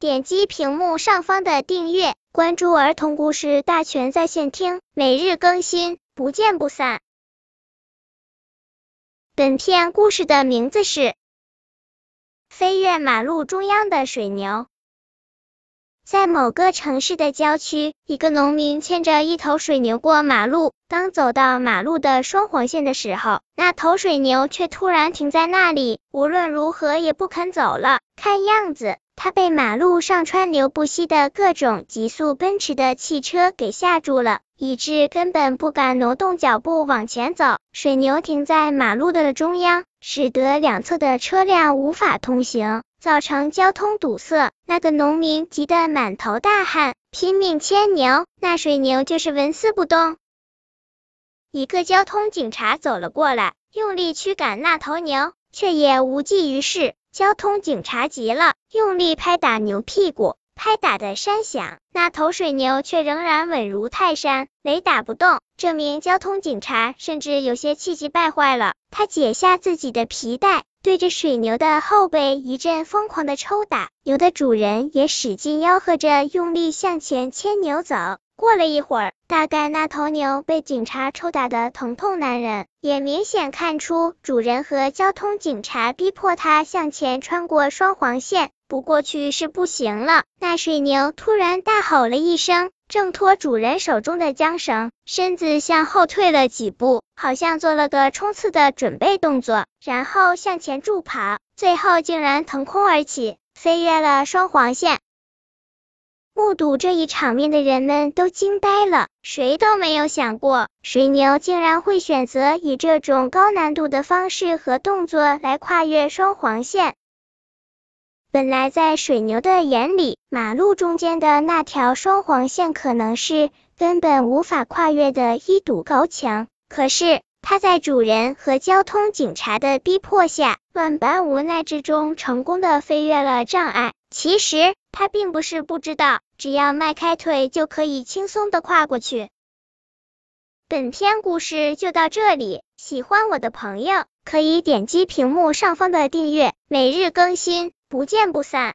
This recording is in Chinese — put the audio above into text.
点击屏幕上方的订阅，关注儿童故事大全在线听，每日更新，不见不散。本片故事的名字是《飞越马路中央的水牛》。在某个城市的郊区，一个农民牵着一头水牛过马路。当走到马路的双黄线的时候，那头水牛却突然停在那里，无论如何也不肯走了。看样子，他被马路上川流不息的各种急速奔驰的汽车给吓住了，以致根本不敢挪动脚步往前走。水牛停在马路的中央，使得两侧的车辆无法通行。造成交通堵塞，那个农民急得满头大汗，拼命牵牛，那水牛就是纹丝不动。一个交通警察走了过来，用力驱赶那头牛，却也无济于事。交通警察急了，用力拍打牛屁股，拍打的山响，那头水牛却仍然稳如泰山，雷打不动。这名交通警察甚至有些气急败坏了，他解下自己的皮带。对着水牛的后背一阵疯狂的抽打，牛的主人也使劲吆喝着，用力向前牵牛走。过了一会儿，大概那头牛被警察抽打的疼痛难忍，也明显看出主人和交通警察逼迫它向前穿过双黄线，不过去是不行了。那水牛突然大吼了一声。挣脱主人手中的缰绳，身子向后退了几步，好像做了个冲刺的准备动作，然后向前助跑，最后竟然腾空而起，飞越了双黄线。目睹这一场面的人们都惊呆了，谁都没有想过水牛竟然会选择以这种高难度的方式和动作来跨越双黄线。本来在水牛的眼里，马路中间的那条双黄线可能是根本无法跨越的一堵高墙。可是，它在主人和交通警察的逼迫下，万般无奈之中，成功的飞越了障碍。其实，他并不是不知道，只要迈开腿就可以轻松的跨过去。本篇故事就到这里，喜欢我的朋友可以点击屏幕上方的订阅，每日更新。不见不散。